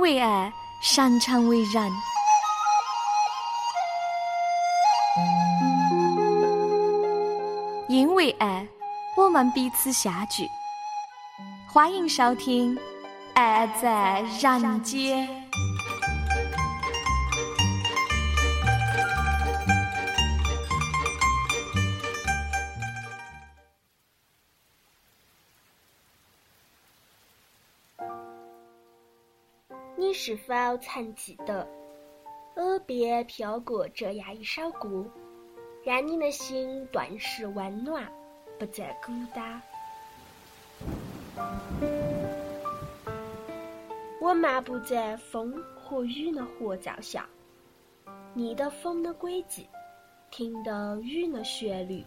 为爱，擅长为人。因为爱，我们彼此相聚。欢迎收听《爱在人间》。否曾记得，耳边飘过这样一首歌？让你的心顿时温暖，不再孤单。我漫步在风和雨的合奏下，逆的风的轨迹，听的雨的旋律，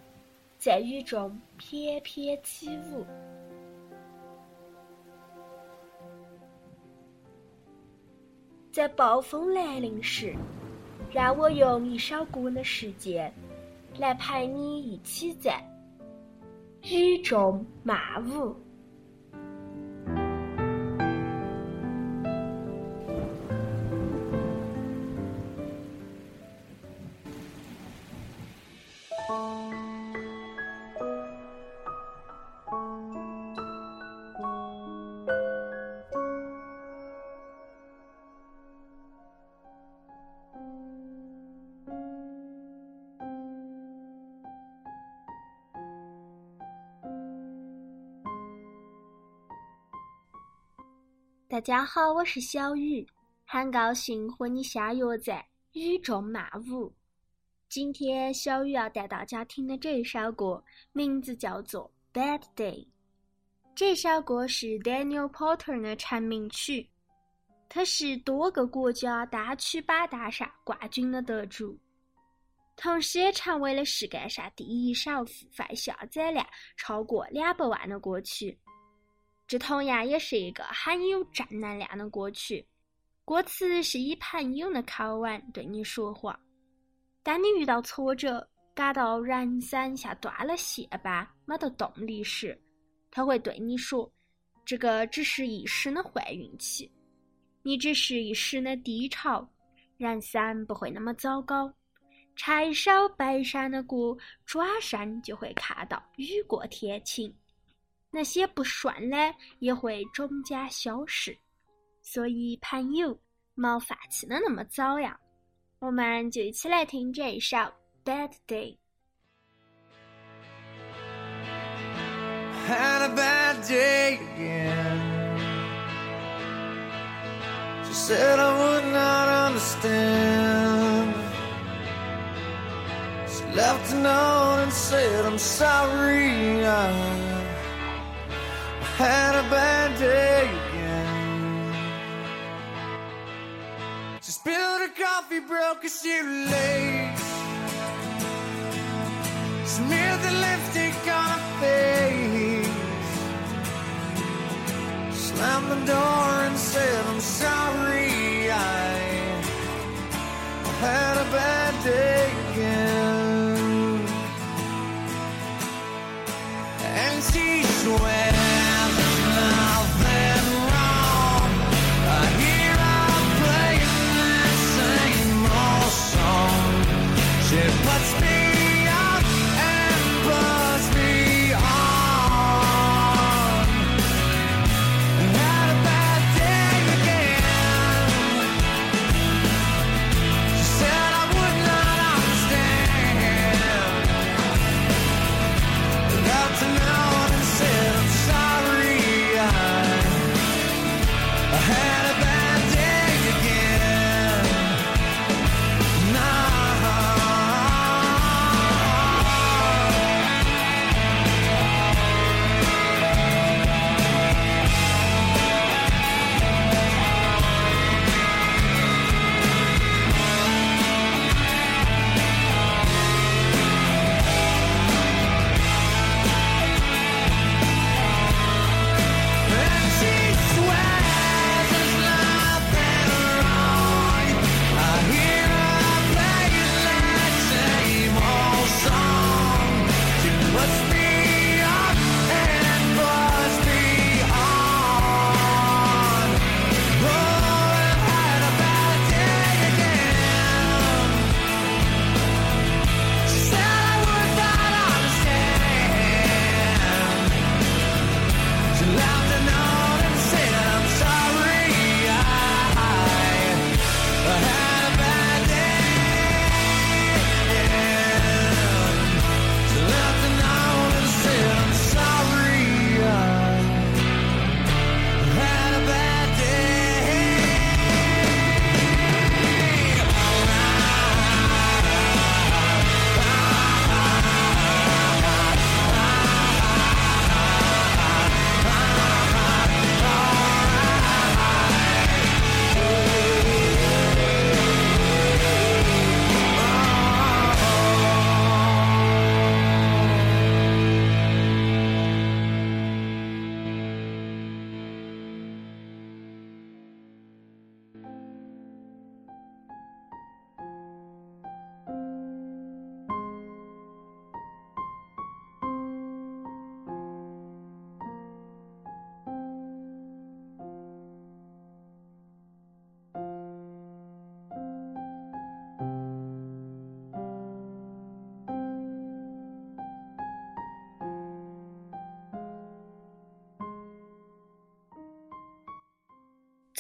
在雨中翩翩起舞。在暴风来临时，让我用一首歌的时间。来陪你一起在雨中漫舞。大家好，我是小雨，很高兴和你相约在雨中漫舞。今天小雨要带大家听的这首歌，名字叫做《Bad Day》。这首歌是 Daniel Porter 的成名曲，他是多个国家单曲榜单上冠军的得主，同时也成为了世界上第一首付费下载量超过两百万的歌曲。这同样也是一个很有正能量的歌曲，歌词是以朋友的口吻对你说话。当你遇到挫折，感到人生像断了线般没得动力时，他会对你说：“这个只是一时的坏运气，你只是一时的低潮，人生不会那么糟糕。唱一首悲伤的歌，转身就会看到雨过天晴。”那些不顺的也会终将消失，所以朋友，莫放弃的那么早呀！我们就一起来听这一首《Bad Day》。had a bad day again. She spilled her coffee, broke a shoelace. Smeared the lipstick on her face. Slammed the door and said, I'm sorry. I had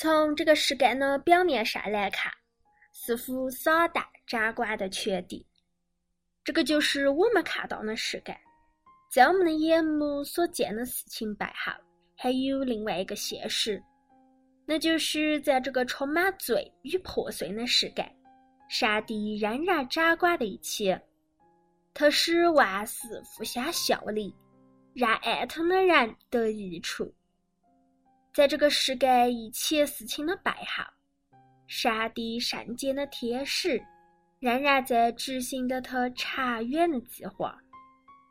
从这个世界的表面上来看，似乎撒旦掌管的缺地。这个就是我们看到的世界。在我们的眼目所见的事情背后，还有另外一个现实，那就是在这个充满罪与破碎的世界，上帝仍然掌管的一切。他使万事互相效力，让爱他的人得益处。在这个世界一切事情的背后，上帝圣洁的天使仍然在执行着他长远的计划。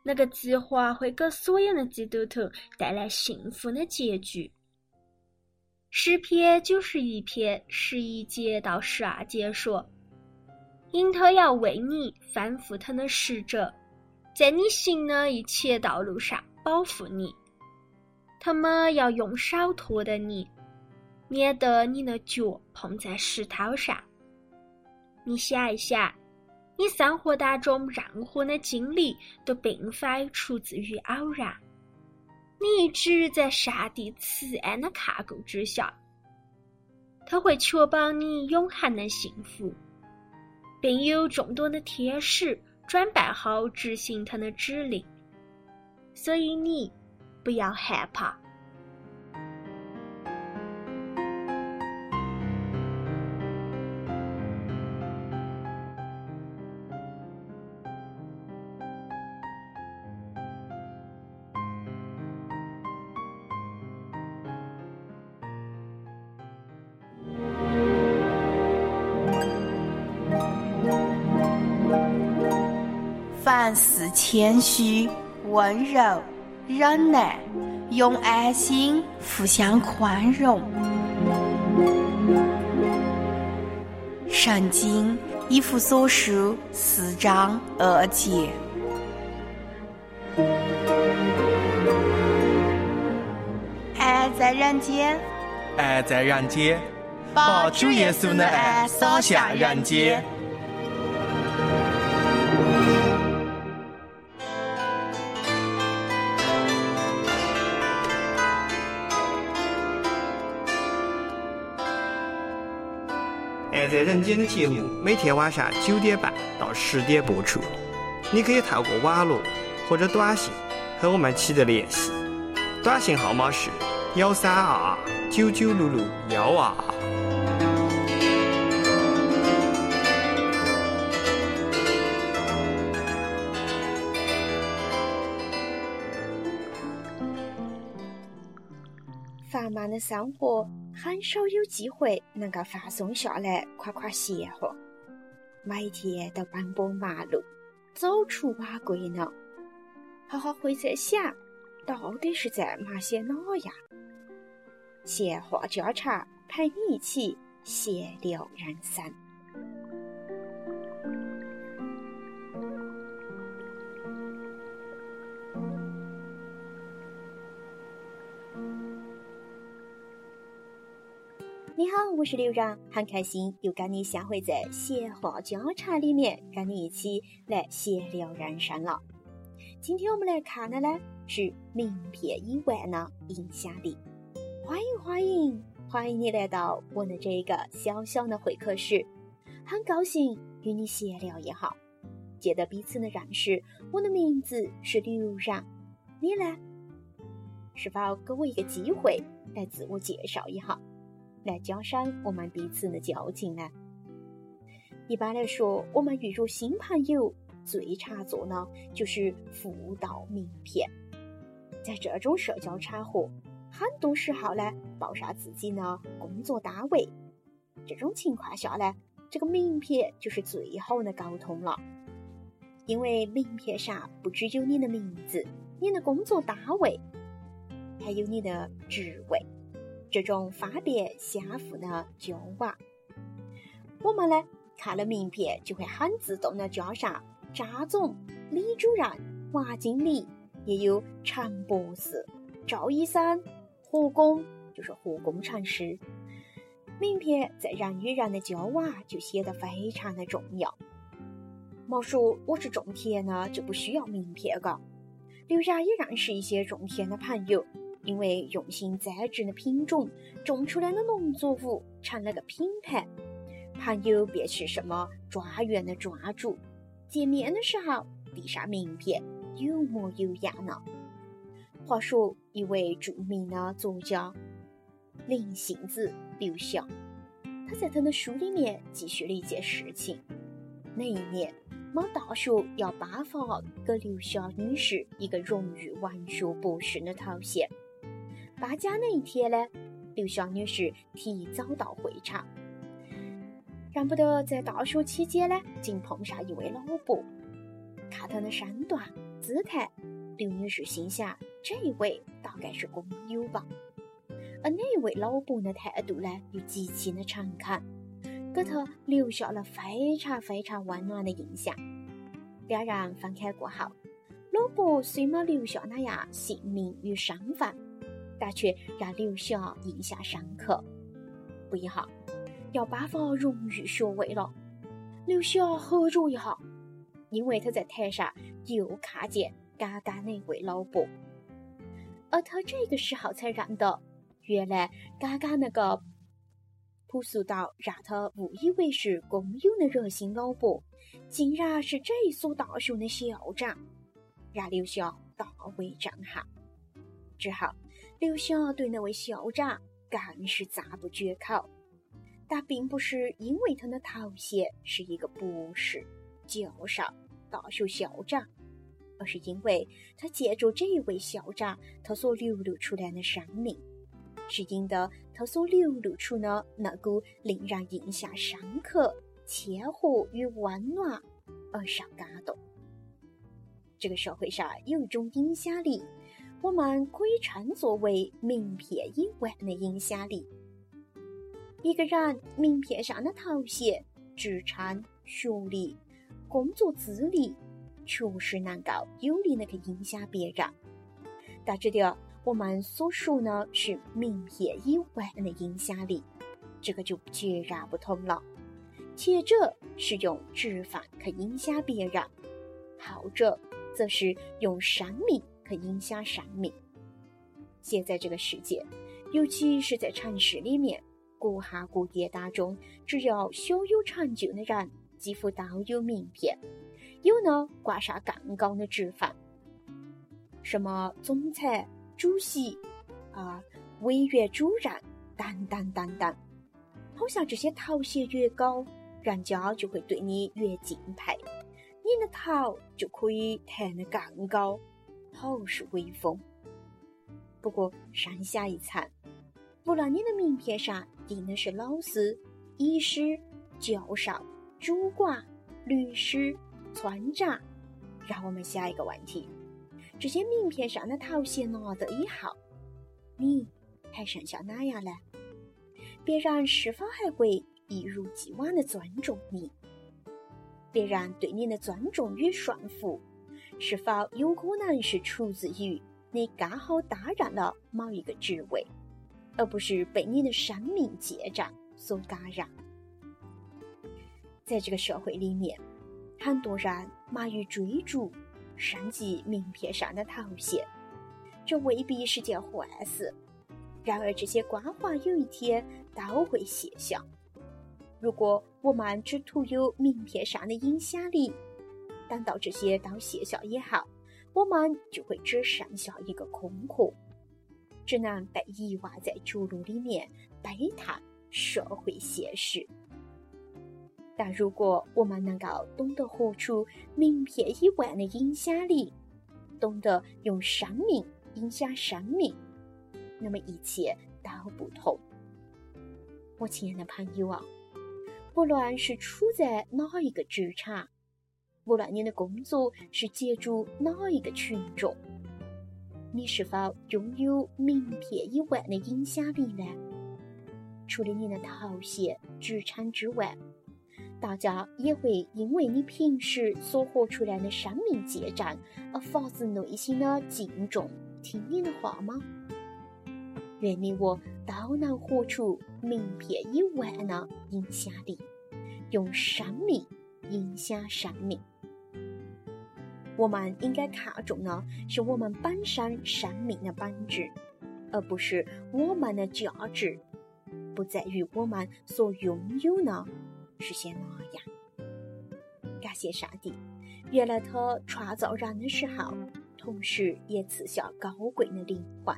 那个计划会给所有的基督徒带来幸福的结局。诗篇九十一篇十一节到十二节说：“因他要为你吩咐他的使者，在你行的一切道路上保护你。他们要用手托着你，免得你的脚碰在石头上。你想一想。”你生活当中任何的经历都并非出自于偶然，你一直在上帝慈爱的看顾之下，他会确保你永恒的幸福，并有众多的天使准备好执行他的指令，所以你不要害怕。凡事谦虚、温柔、忍耐，用爱心互相宽容。圣经以弗所书四章二节。爱在人间，爱在人间，把主耶稣的爱洒向人间。在人间的节目每天晚上九点半到十点播出，你可以透过网络或者短信和我们取得联系，短信号码是幺三二二九九六六幺二二。繁忙的生活，很少有机会能够放松下来夸夸闲话。每天都奔波忙碌，走出晚归呢，哈哈会在想，到底是在忙些哪样？闲话家常，陪你一起闲聊人生。你好，我是刘然，很开心又跟你相会在闲话家常里面，跟你一起来闲聊人生了。今天我们来看的呢是名片以外的影响力。欢迎欢迎欢迎你来到我的这个小小的会客室，很高兴与你闲聊一下，借得彼此的认识。我的名字是刘然，你呢？是否给我一个机会来自我介绍一下？来加深我们彼此的交情呢。一般来说，我们遇入新朋友最常做呢，就是互道名片。在这种社交场合，很多时候呢，报上自己呢工作单位。这种情况下呢，这个名片就是最好的沟通了。因为名片上不只有你的名字、你的工作单位，还有你的职位。这种方便相互的交往，我们呢看了名片就会很自动的加上张总、李主任、王经理，也有陈博士、赵医生、何工，就是何工程师。名片在人与人的交往就显得非常的重要。莫说我是种田呢，就不需要名片，嘎。刘家也认识一些种田的朋友。因为用心栽植的品种，种出来的农作物成了个品牌，朋友便是什么庄园的庄主。见面的时候递上名片，有模有样呢。话说，一位著名的作家林杏子刘翔，他在他的书里面记叙了一件事情。那一年，某大学要颁发给刘翔女士一个荣誉文学博士的头衔。搬家那一天呢，刘晓女士提早到会场。让不得在大学期间呢，竟碰上一位老伯。看他的身段姿态，刘女士心想，这一位大概是工友吧。而那位老伯的态度呢，又极其的诚恳，给他留下了非常非常温暖的印象。两人分开过后，老伯虽没留下那样姓名与身份，但却让刘晓印象深刻。不一下。要颁发荣誉学位了，刘晓喝着一下，因为他在台上又看见刚刚那位老伯，而他这个时候才认得，原来刚刚那个朴素到让他误以为是工友的热心老伯，竟然是这所大学的校长，让刘晓大为震撼。之后，刘晓对那位校长更是赞不绝口。但并不是因为他的头衔是一个博士、教授、大学校长，而是因为他借助这位校长，他所流露出来的生命，是因得他所流露出的那股令人印象深刻、谦和与温暖而受感动。这个社会上有一种影响力，我们可以称作为名片以外的影响力。一个人名片上的头衔、职称、学历、工作资历，确实能够有力的去影响别人。但这点我们所说的是名片以外的影响力，这个就截然不同了。前者是用职分去影响别人，后者则是用生命去影响生命。现在这个世界，尤其是在城市里面。各行各业当中，只要小有成就的人，几乎都有名片，有呢挂上更高的职分，什么总裁、主席啊、委员主任等等等等。好像这些头衔越高，人家就会对你越敬佩，你的头就可以抬得更高，好是威风。不过山下一层。不论你的名片上印的是老师、医师、教授、主管、律师、村长，让我们下一个问题：这些名片上的头衔拿到以后，你还剩下哪样呢？别人是否还会一如既往的尊重你？别人对你的尊重与顺服，是否有可能是出自于你刚好担任了某一个职位？而不是被你的生命结账所感染。在这个社会里面，很多人忙于追逐升级名片上的头衔，这未必是件坏事。然而，这些光环有一天都会卸下。如果我们只图有名片上的影响力，等到这些都卸下以后，我们就会只剩下一个空壳。只能被遗忘在角落里面，悲叹社会现实。但如果我们能够懂得活出名片以外的影响力，懂得用生命影响生命，那么一切都不同。我亲爱的朋友啊，不论是处在哪一个职场，无论你的工作是接触哪一个群众。你是否拥有名片以外的影响力呢？除了你的头衔、职称之外，大家也会因为你平时所活出来的生命见证而发自内心的敬重、听你的话吗？愿你我都能活出名片以外的影响力，用生命影响生命。我们应该看重的是我们本身生命的本质，而不是我们的价值，不在于我们所拥有呢，是些哪样？感谢上帝，原来他创造人的时候，同时也赐下高贵的灵魂，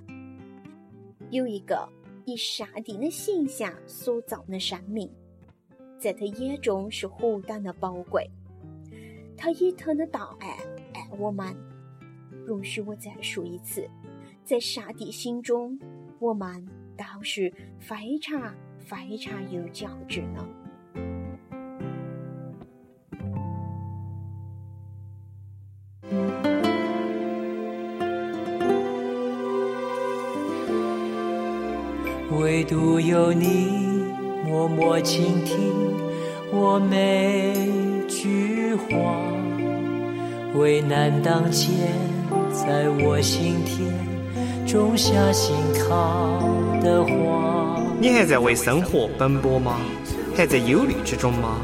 有一个以上帝的形象所造的生命，在他眼中是何等的宝贵。他以他的大爱我们。容许我再说一次。在上帝心中，我们都是非常非常有价值的。唯独有你默默倾听我每，为难当前，在我心田。种下心靠的花。你还在为生活奔波吗？还在忧虑之中吗？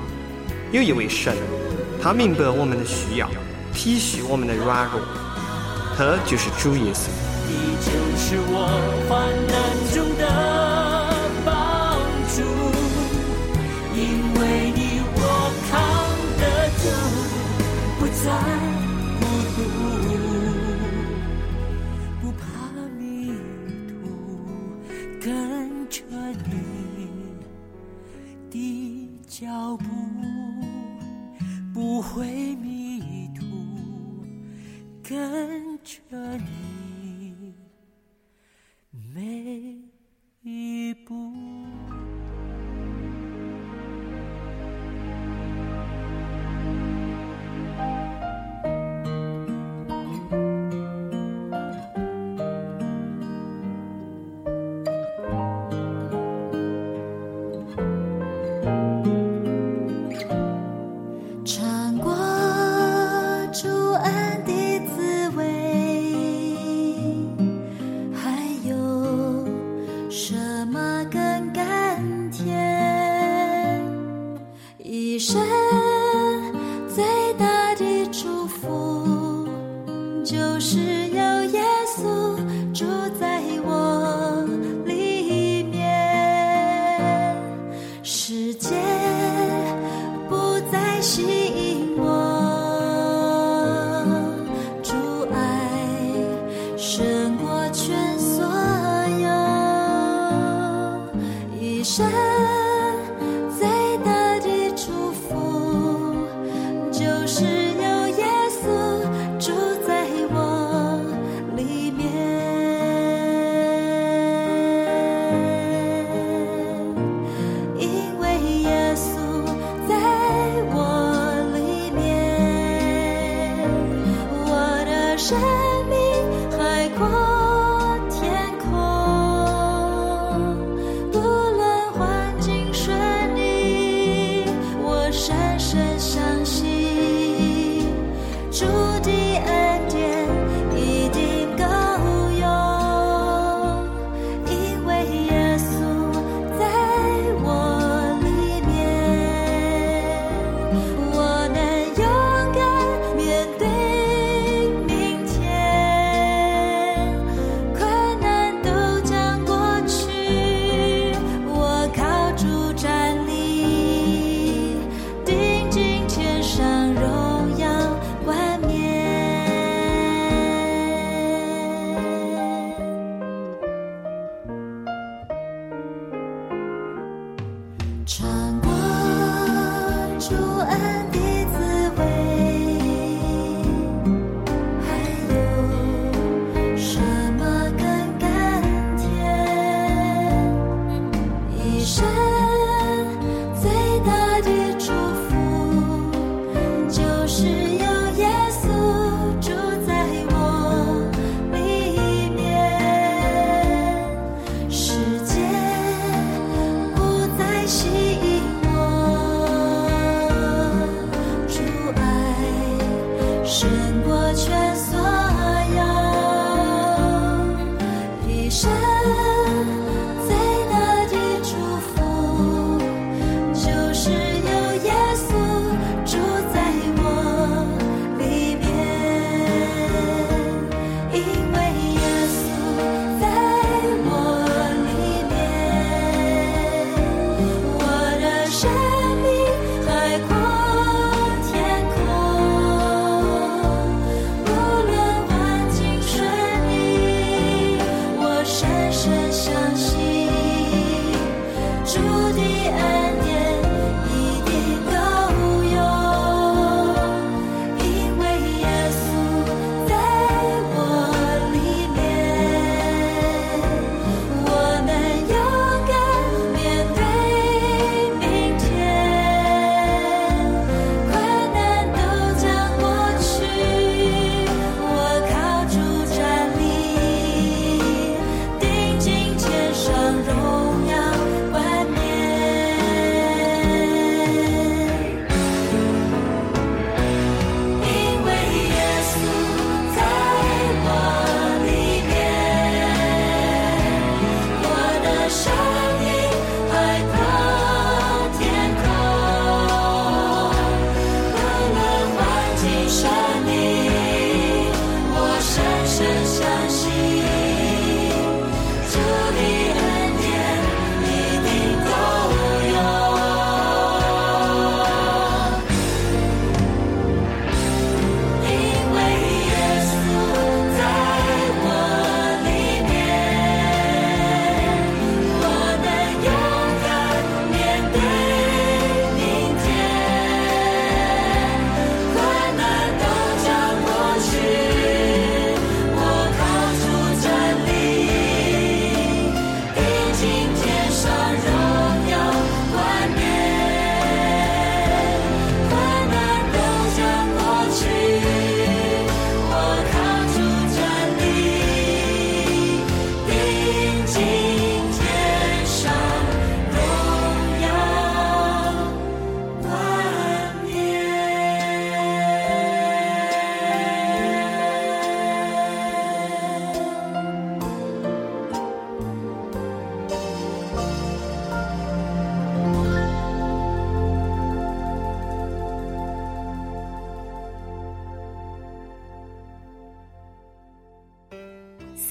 有一位神，他明白我们的需要，体恤我们的软弱，他就是主耶稣。你就是我患难中的帮助，因为你我扛得住，不再。脚胜过全所有，一生。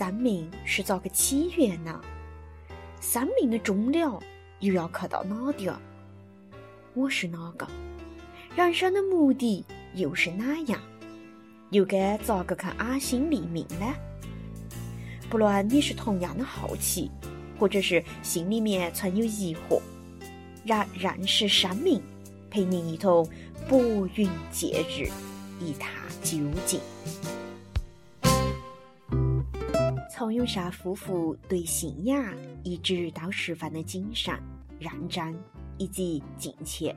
生命是咋个起源呢？生命的终了又要去到哪点儿？我是哪个？人生的目的又是哪样？又该咋个去安心立命呢？不论你是同样的好奇，或者是心里面存有疑惑，让认识生命陪您一同拨云见日，一探究竟。从永善夫妇对信仰一直到十分的谨慎、认真以及敬虔。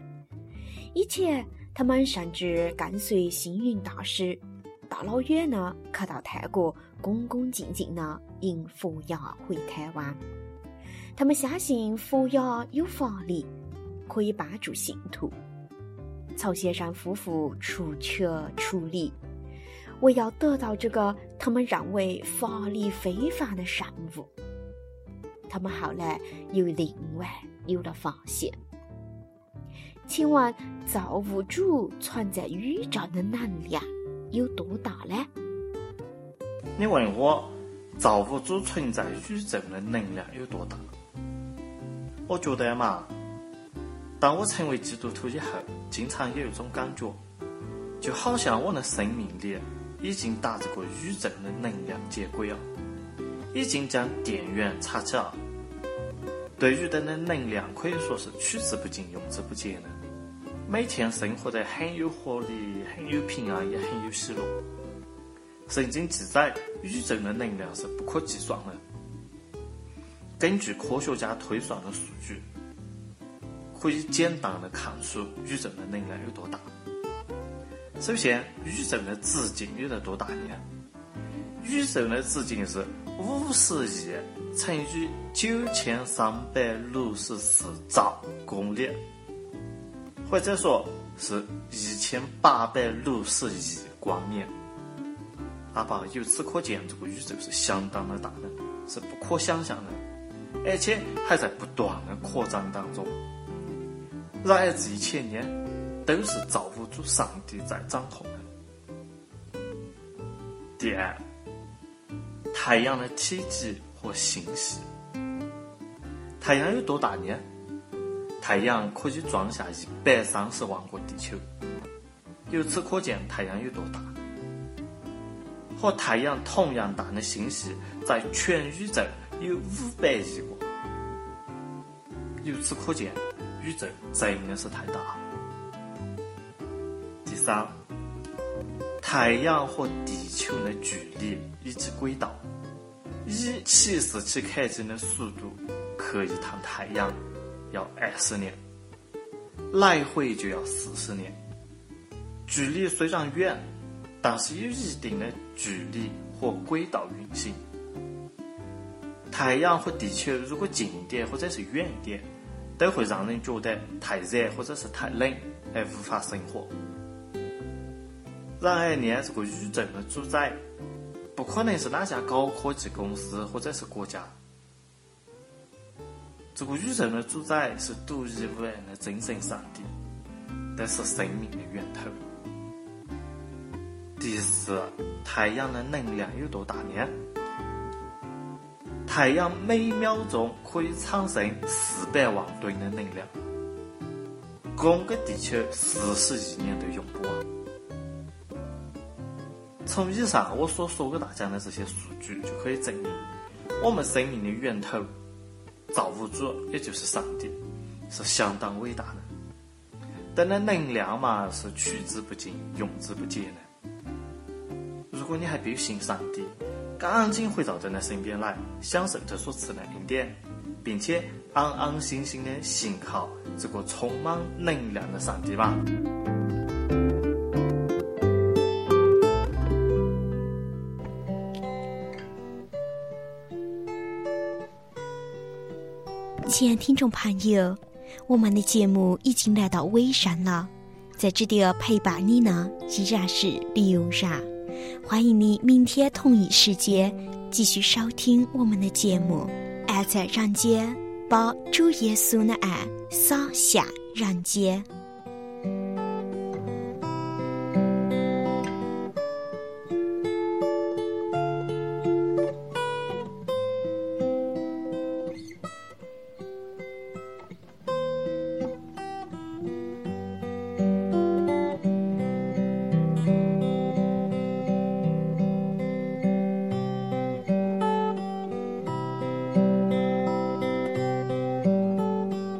以前，他们甚至跟随星云大师大老远呢，去到泰国，恭恭敬敬的迎佛牙回台湾。他们相信佛牙有法力，可以帮助信徒。曹先生夫妇出钱出力。为要得到这个他们认为法力非凡的圣物，他们后来又另外有了发现。请问造物主存在宇宙的能量有多大呢？你问我造物主存在宇宙的能量有多大？我觉得嘛，当我成为基督徒以后，经常有一种感觉，就好像我的生命里。已经打这个宇宙的能量接轨了，已经将电源插起了。对宇宙的能量可以说是取之不尽、用之不竭的。每天生活得很有活力、很有平安，也很有喜乐。圣经记载，宇宙的能量是不可计算的。根据科学家推算的数据，可以简单的看出宇宙的能量有多大。首先，宇宙的直径有得多大呢？宇宙的直径是五十亿乘以九千三百六十四兆公里，或者说是一千八百六十亿光年。阿爸，由此可见，这个宇宙是相当的大的，是不可想象的，而且还在不断的扩张当中。然而这一切呢？都是造物主上帝在掌控的。第二，太阳的体积和星系。太阳有多大呢？太阳可以装下一百三十万个地球。由此可见，太阳有多大。和太阳同样大的星系，在全宇宙有五百亿个。由此可见，宇宙真的是太大。三，太阳和地球的距离以及轨道，以七十七克金的速度去一趟太阳要二十年，来回就要四十年。距离虽然远，但是有一定的距离和轨道运行。太阳和地球如果近一点或者是远一点，都会让人觉得太热或者是太冷而无法生活。然而呢，这个宇宙的主宰不可能是哪家高科技公司或者是国家。这个宇宙的主宰是独一无二的真神上帝，这是生命的源头。第四，太阳的能量有多大呢？太阳每秒钟可以产生四百万吨的能量，供个地球四十亿年都用不完。从以上我所说给大家的这些数据，就可以证明，我们生命的源头造物主，也就是上帝，是相当伟大的。但那能量嘛，是取之不尽、用之不竭的。如果你还不信上帝，赶紧回到真的身边来，享受他所赐的恩典，并且安安心心的信靠这个充满能量的上帝吧。亲爱听众朋友，我们的节目已经来到尾声了，在这里陪伴你呢，依然是刘然。欢迎你明天同一时间继续收听我们的节目。爱在人间，把主耶稣的爱洒向人间。